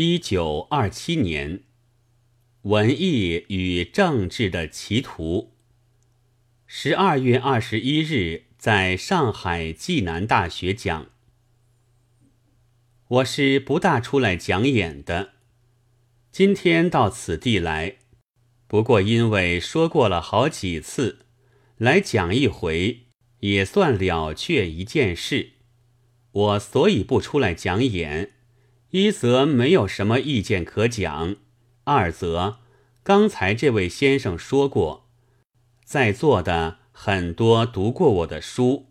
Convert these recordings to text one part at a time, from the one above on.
一九二七年，文艺与政治的歧途。十二月二十一日，在上海暨南大学讲。我是不大出来讲演的，今天到此地来，不过因为说过了好几次，来讲一回也算了却一件事，我所以不出来讲演。一则没有什么意见可讲，二则刚才这位先生说过，在座的很多读过我的书，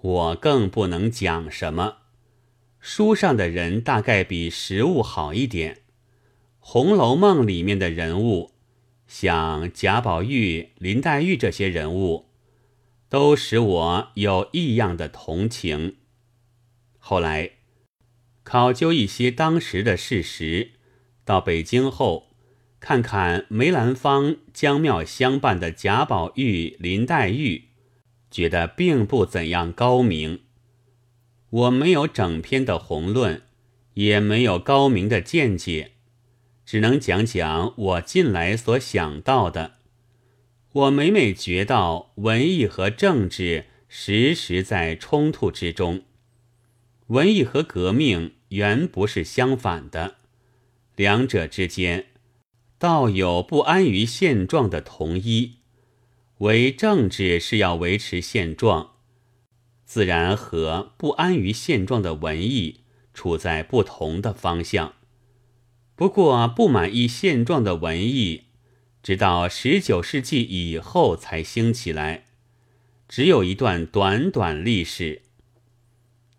我更不能讲什么。书上的人大概比实物好一点，《红楼梦》里面的人物，像贾宝玉、林黛玉这些人物，都使我有异样的同情。后来考究一些当时的事实，到北京后，看看梅兰芳、江庙相伴的贾宝玉、林黛玉，觉得并不怎样高明。我没有整篇的宏论，也没有高明的见解，只能讲讲我近来所想到的。我每每觉到文艺和政治时时在冲突之中，文艺和革命原不是相反的，两者之间倒有不安于现状的同一，唯政治是要维持现状。自然和不安于现状的文艺处在不同的方向。不过，不满意现状的文艺，直到十九世纪以后才兴起来，只有一段短短历史。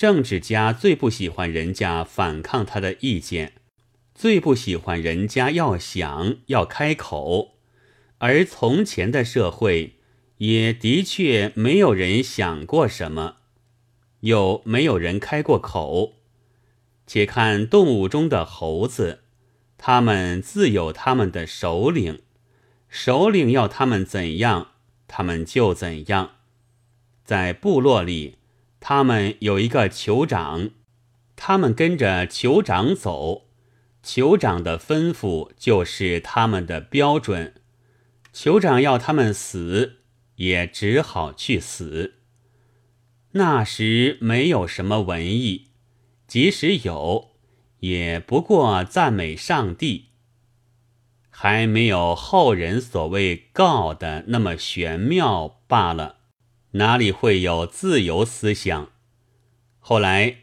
政治家最不喜欢人家反抗他的意见，最不喜欢人家要想要开口，而从前的社会。也的确没有人想过什么，又没有人开过口。且看动物中的猴子，他们自有他们的首领，首领要他们怎样，他们就怎样。在部落里，他们有一个酋长，他们跟着酋长走，酋长的吩咐就是他们的标准。酋长要他们死。也只好去死。那时没有什么文艺，即使有，也不过赞美上帝，还没有后人所谓告的那么玄妙罢了。哪里会有自由思想？后来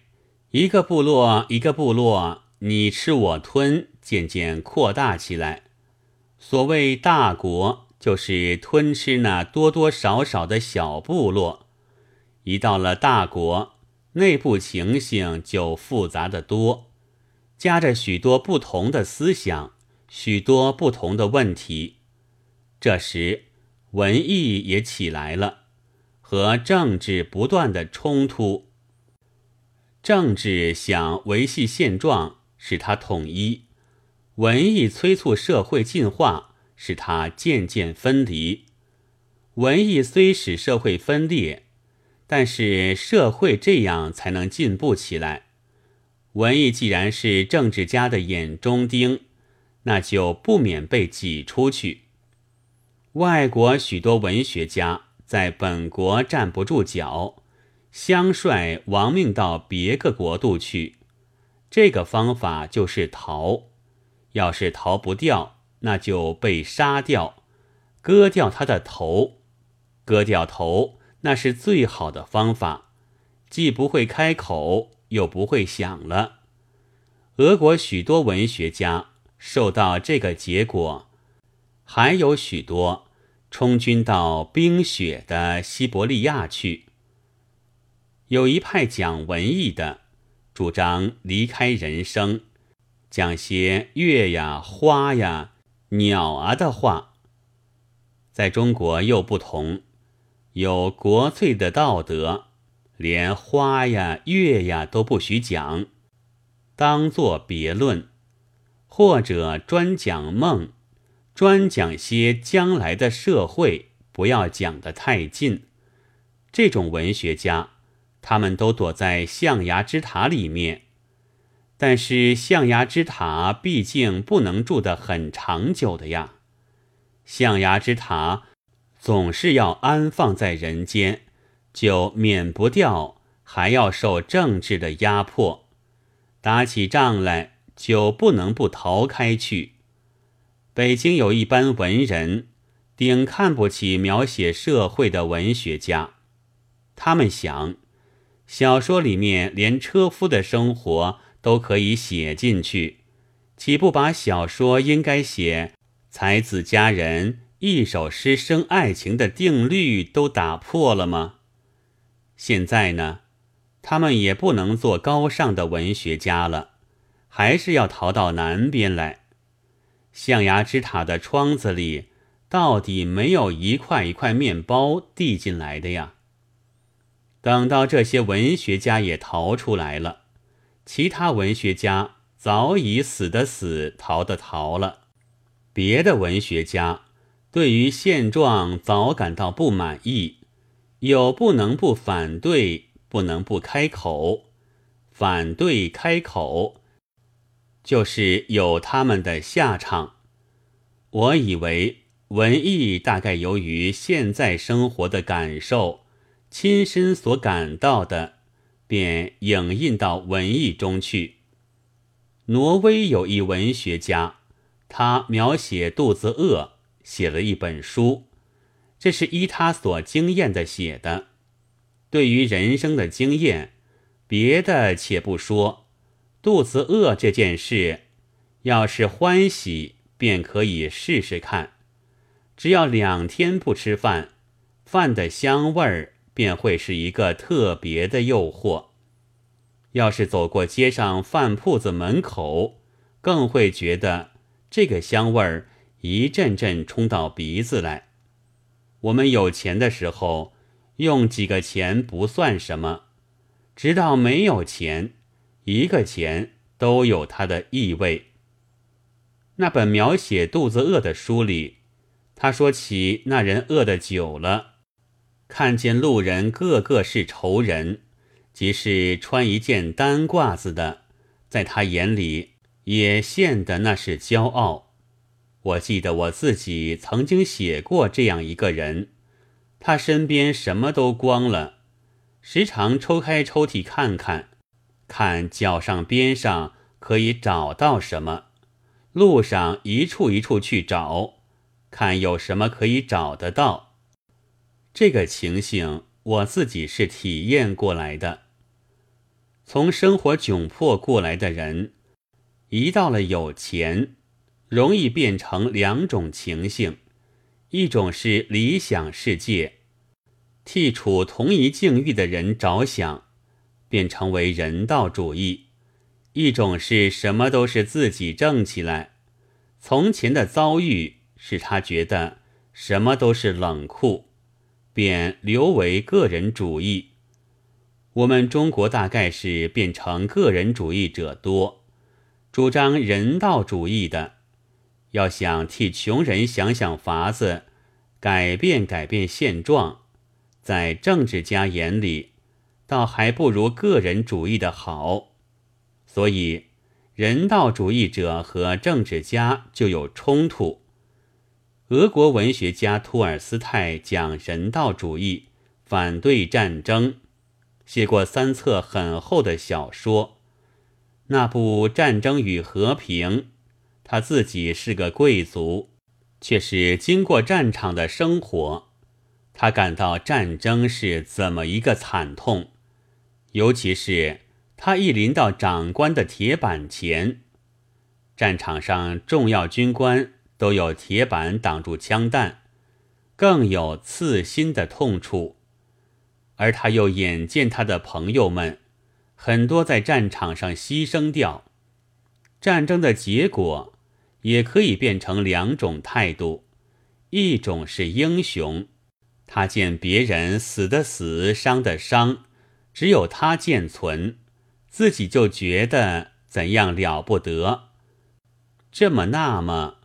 一个部落一个部落你吃我吞，渐渐扩大起来。所谓大国。就是吞吃那多多少少的小部落，一到了大国，内部情形就复杂的多，夹着许多不同的思想，许多不同的问题。这时，文艺也起来了，和政治不断的冲突。政治想维系现状，使它统一；文艺催促社会进化。使它渐渐分离。文艺虽使社会分裂，但是社会这样才能进步起来。文艺既然是政治家的眼中钉，那就不免被挤出去。外国许多文学家在本国站不住脚，相率亡命到别个国度去。这个方法就是逃，要是逃不掉。那就被杀掉，割掉他的头，割掉头，那是最好的方法，既不会开口，又不会想了。俄国许多文学家受到这个结果，还有许多充军到冰雪的西伯利亚去。有一派讲文艺的，主张离开人生，讲些月呀、花呀。鸟啊的话，在中国又不同，有国粹的道德，连花呀、月呀都不许讲，当作别论，或者专讲梦，专讲些将来的社会，不要讲得太近。这种文学家，他们都躲在象牙之塔里面，但是象牙之塔毕竟不能住得很长久的呀。象牙之塔总是要安放在人间，就免不掉还要受政治的压迫，打起仗来就不能不逃开去。北京有一班文人，顶看不起描写社会的文学家，他们想，小说里面连车夫的生活都可以写进去，岂不把小说应该写才子佳人？一首诗生爱情的定律都打破了吗？现在呢，他们也不能做高尚的文学家了，还是要逃到南边来。象牙之塔的窗子里，到底没有一块一块面包递进来的呀？等到这些文学家也逃出来了，其他文学家早已死的死，逃的逃了，别的文学家。对于现状早感到不满意，又不能不反对，不能不开口。反对开口，就是有他们的下场。我以为文艺大概由于现在生活的感受，亲身所感到的，便影印到文艺中去。挪威有一文学家，他描写肚子饿。写了一本书，这是依他所经验的写的。对于人生的经验，别的且不说，肚子饿这件事，要是欢喜，便可以试试看。只要两天不吃饭，饭的香味儿便会是一个特别的诱惑。要是走过街上饭铺子门口，更会觉得这个香味儿。一阵阵冲到鼻子来。我们有钱的时候，用几个钱不算什么；直到没有钱，一个钱都有它的意味。那本描写肚子饿的书里，他说起那人饿得久了，看见路人个个是仇人，即是穿一件单褂子的，在他眼里也现得那是骄傲。我记得我自己曾经写过这样一个人，他身边什么都光了，时常抽开抽屉看看，看脚上边上可以找到什么，路上一处一处去找，看有什么可以找得到。这个情形我自己是体验过来的。从生活窘迫过来的人，一到了有钱。容易变成两种情形：一种是理想世界，替处同一境遇的人着想，便成为人道主义；一种是什么都是自己挣起来。从前的遭遇使他觉得什么都是冷酷，便留为个人主义。我们中国大概是变成个人主义者多，主张人道主义的。要想替穷人想想法子，改变改变现状，在政治家眼里，倒还不如个人主义的好。所以，人道主义者和政治家就有冲突。俄国文学家托尔斯泰讲人道主义，反对战争，写过三册很厚的小说。那部《战争与和平》。他自己是个贵族，却是经过战场的生活，他感到战争是怎么一个惨痛。尤其是他一临到长官的铁板前，战场上重要军官都有铁板挡住枪弹，更有刺心的痛处。而他又眼见他的朋友们很多在战场上牺牲掉，战争的结果。也可以变成两种态度，一种是英雄，他见别人死的死，伤的伤，只有他健存，自己就觉得怎样了不得。这么那么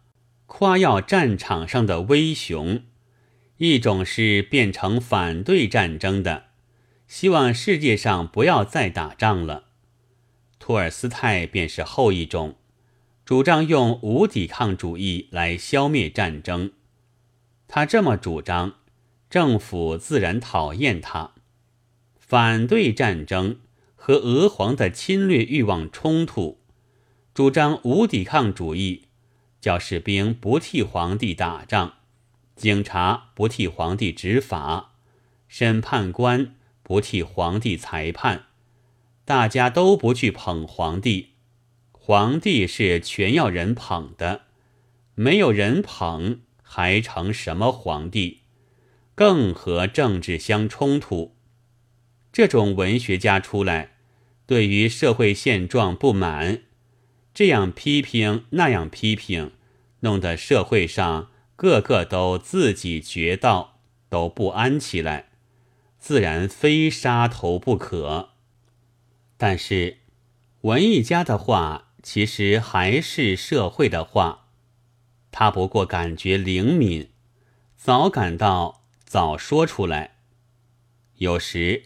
夸耀战场上的威雄；一种是变成反对战争的，希望世界上不要再打仗了。托尔斯泰便是后一种，主张用无抵抗主义来消灭战争。他这么主张，政府自然讨厌他。反对战争和俄皇的侵略欲望冲突，主张无抵抗主义，叫士兵不替皇帝打仗，警察不替皇帝执法，审判官不替皇帝裁判。大家都不去捧皇帝，皇帝是全要人捧的，没有人捧还成什么皇帝？更和政治相冲突。这种文学家出来，对于社会现状不满，这样批评那样批评，弄得社会上个个都自己觉道，都不安起来，自然非杀头不可。但是，文艺家的话其实还是社会的话，他不过感觉灵敏，早感到早说出来。有时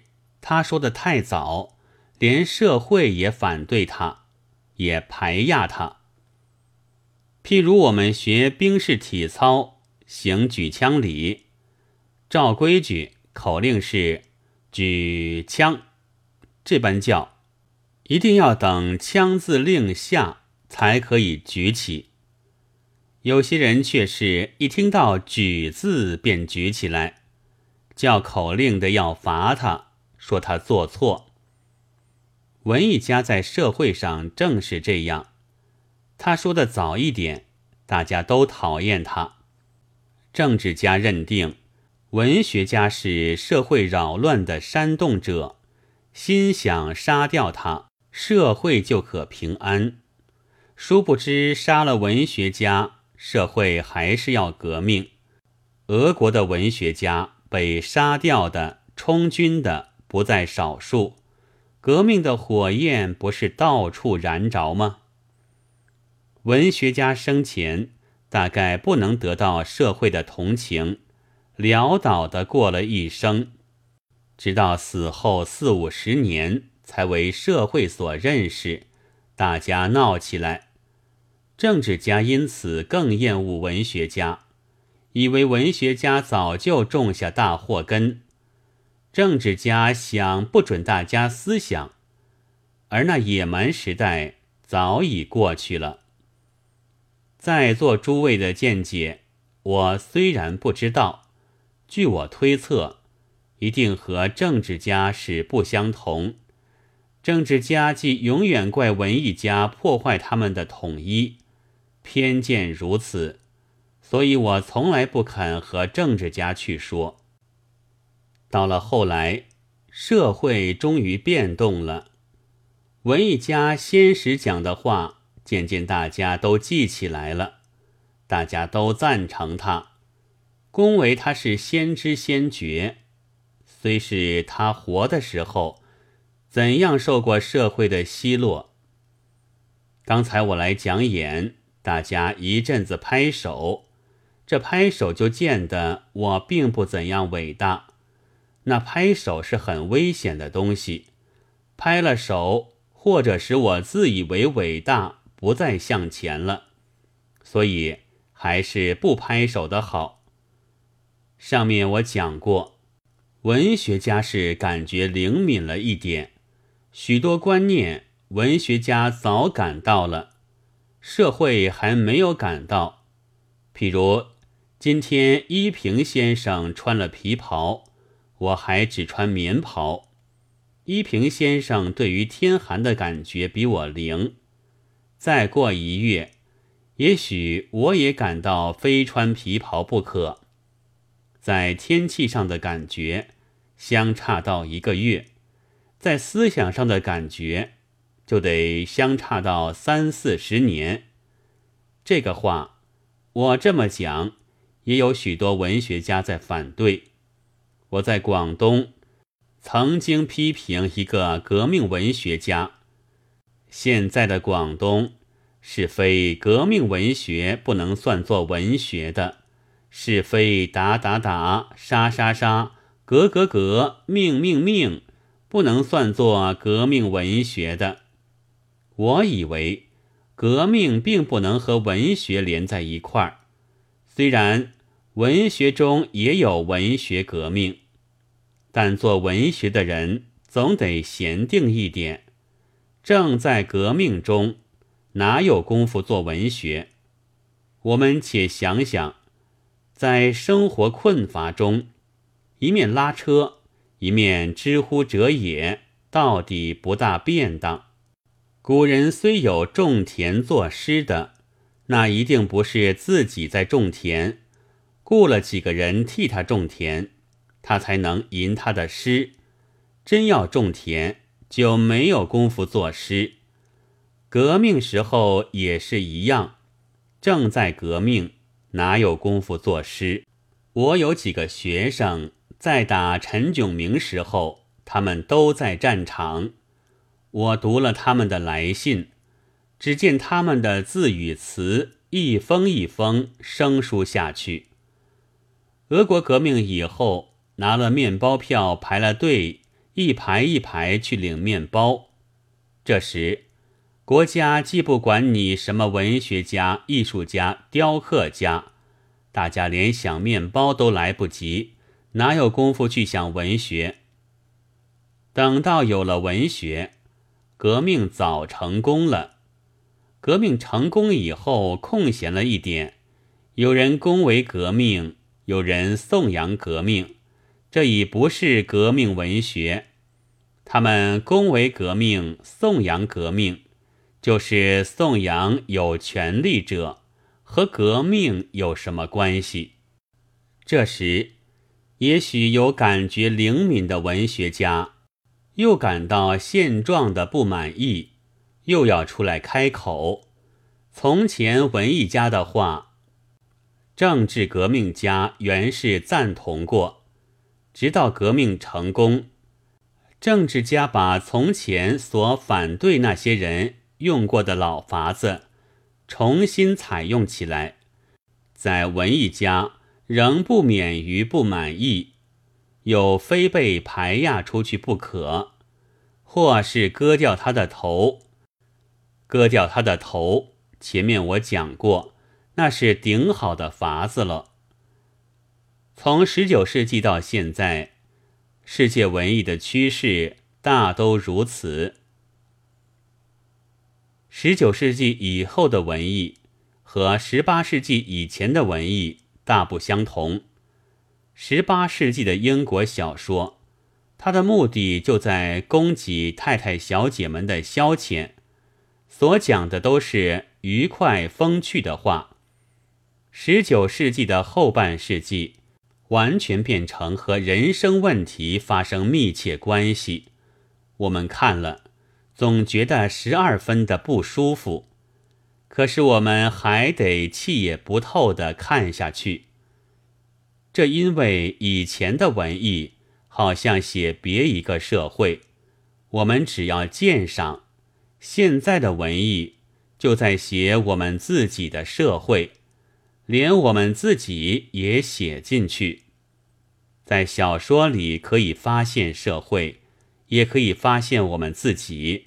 他说的太早，连社会也反对他，也排压他。譬如我们学兵士体操，行举枪礼，照规矩，口令是举枪，这般叫。一定要等枪字令下才可以举起。有些人却是一听到“举”字便举起来，叫口令的要罚他，说他做错。文艺家在社会上正是这样，他说的早一点，大家都讨厌他。政治家认定文学家是社会扰乱的煽动者，心想杀掉他。社会就可平安，殊不知杀了文学家，社会还是要革命。俄国的文学家被杀掉的、充军的不在少数，革命的火焰不是到处燃着吗？文学家生前大概不能得到社会的同情，潦倒的过了一生，直到死后四五十年。才为社会所认识，大家闹起来，政治家因此更厌恶文学家，以为文学家早就种下大祸根。政治家想不准大家思想，而那野蛮时代早已过去了。在座诸位的见解，我虽然不知道，据我推测，一定和政治家是不相同。政治家既永远怪文艺家破坏他们的统一，偏见如此，所以我从来不肯和政治家去说。到了后来，社会终于变动了，文艺家先时讲的话，渐渐大家都记起来了，大家都赞成他，恭维他是先知先觉，虽是他活的时候。怎样受过社会的奚落？刚才我来讲演，大家一阵子拍手，这拍手就见得我并不怎样伟大。那拍手是很危险的东西，拍了手或者使我自以为伟大，不再向前了。所以还是不拍手的好。上面我讲过，文学家是感觉灵敏了一点。许多观念，文学家早感到了，社会还没有感到。譬如今天依萍先生穿了皮袍，我还只穿棉袍。依萍先生对于天寒的感觉比我灵。再过一月，也许我也感到非穿皮袍不可。在天气上的感觉，相差到一个月。在思想上的感觉，就得相差到三四十年。这个话，我这么讲，也有许多文学家在反对。我在广东曾经批评一个革命文学家。现在的广东是非革命文学不能算作文学的，是非打打打，杀杀杀，革革革，命命命。不能算作革命文学的，我以为革命并不能和文学连在一块儿，虽然文学中也有文学革命，但做文学的人总得闲定一点。正在革命中，哪有功夫做文学？我们且想想，在生活困乏中，一面拉车，一面知乎者也，到底不大便当。古人虽有种田作诗的，那一定不是自己在种田，雇了几个人替他种田，他才能吟他的诗。真要种田，就没有功夫作诗。革命时候也是一样，正在革命，哪有功夫作诗？我有几个学生在打陈炯明时候，他们都在战场。我读了他们的来信，只见他们的字与词一封一封生疏下去。俄国革命以后，拿了面包票排了队，一排一排去领面包。这时，国家既不管你什么文学家、艺术家、雕刻家，大家连想面包都来不及，哪有功夫去想文学？等到有了文学。革命早成功了。革命成功以后，空闲了一点，有人恭维革命，有人颂扬革命，这已不是革命文学。他们恭维革命，颂扬革命，就是颂扬有权力者，和革命有什么关系？这时，也许有感觉灵敏的文学家。又感到现状的不满意，又要出来开口。从前文艺家的话，政治革命家原是赞同过，直到革命成功，政治家把从前所反对那些人用过的老法子重新采用起来，在文艺家仍不免于不满意。有非被排压出去不可，或是割掉他的头。割掉他的头，前面我讲过，那是顶好的法子了。从十九世纪到现在，世界文艺的趋势大都如此。十九世纪以后的文艺和十八世纪以前的文艺大不相同。十八世纪的英国小说，它的目的就在供给太太小姐们的消遣，所讲的都是愉快风趣的话。十九世纪的后半世纪，完全变成和人生问题发生密切关系。我们看了，总觉得十二分的不舒服，可是我们还得气也不透的看下去。这因为以前的文艺好像写别一个社会，我们只要鉴赏；现在的文艺就在写我们自己的社会，连我们自己也写进去。在小说里可以发现社会，也可以发现我们自己。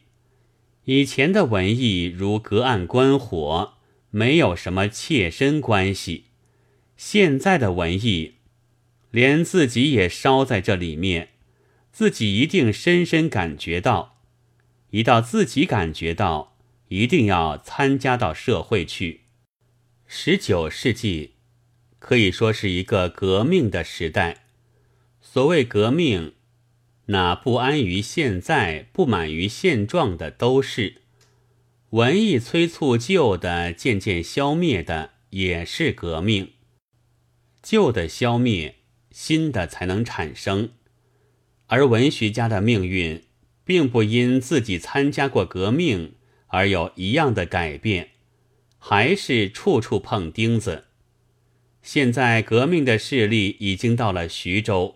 以前的文艺如隔岸观火，没有什么切身关系；现在的文艺。连自己也烧在这里面，自己一定深深感觉到，一到自己感觉到，一定要参加到社会去。十九世纪可以说是一个革命的时代。所谓革命，那不安于现在、不满于现状的都是文艺催促旧的渐渐消灭的，也是革命。旧的消灭。新的才能产生，而文学家的命运并不因自己参加过革命而有一样的改变，还是处处碰钉子。现在革命的势力已经到了徐州，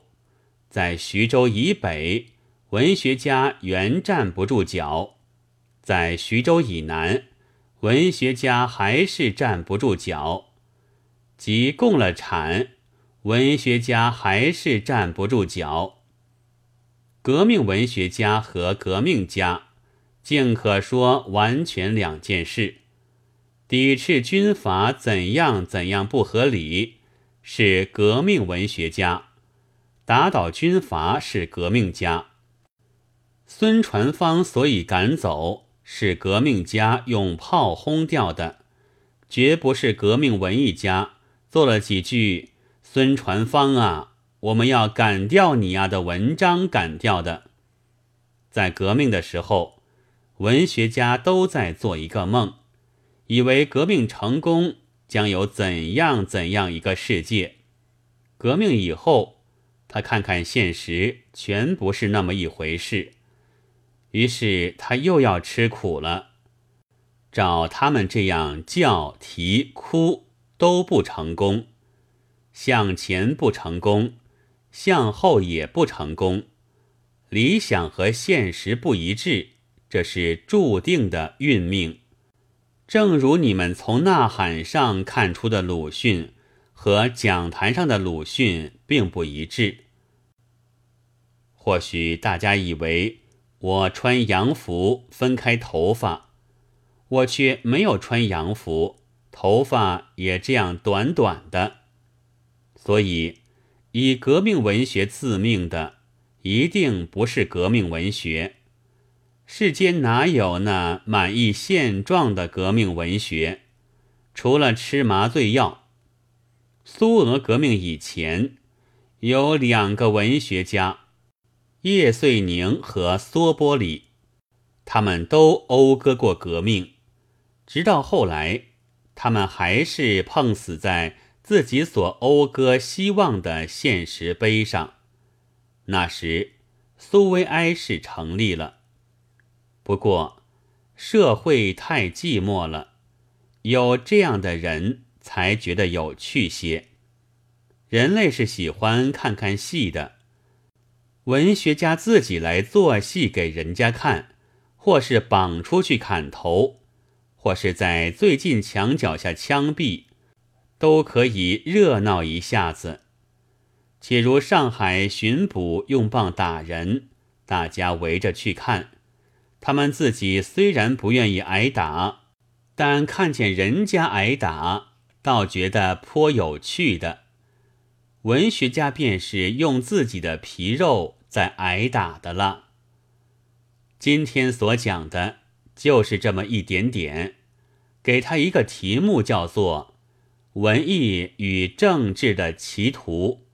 在徐州以北，文学家原站不住脚；在徐州以南，文学家还是站不住脚，即共了产。文学家还是站不住脚。革命文学家和革命家竟可说完全两件事。抵制军阀怎样怎样不合理，是革命文学家；打倒军阀是革命家。孙传芳所以赶走，是革命家用炮轰掉的，绝不是革命文艺家做了几句“孙传芳啊，我们要赶掉你啊”的文章赶掉的。在革命的时候，文学家都在做一个梦。以为革命成功将有怎样怎样一个世界，革命以后，他看看现实，全不是那么一回事。于是他又要吃苦了。照他们这样叫、啼、哭都不成功，向前不成功，向后也不成功，理想和现实不一致，这是注定的运命。正如你们从《呐喊》上看出的，鲁迅和讲坛上的鲁迅并不一致。或许大家以为我穿洋服分开头发，我却没有穿洋服，头发也这样短短的。所以，以革命文学自命的，一定不是革命文学。世间哪有那满意现状的革命文学？除了吃麻醉药。苏俄革命以前，有两个文学家，叶遂宁和梭波里，他们都讴歌过革命。直到后来，他们还是碰死在自己所讴歌希望的现实碑上。那时，苏维埃是成立了。不过，社会太寂寞了，有这样的人才觉得有趣些。人类是喜欢看看戏的，文学家自己来做戏给人家看，或是绑出去砍头，或是在最近墙脚下枪毙，都可以热闹一下子。且如上海巡捕用棒打人，大家围着去看。他们自己虽然不愿意挨打，但看见人家挨打，倒觉得颇有趣的。文学家便是用自己的皮肉在挨打的了。今天所讲的就是这么一点点，给他一个题目，叫做《文艺与政治的歧途》。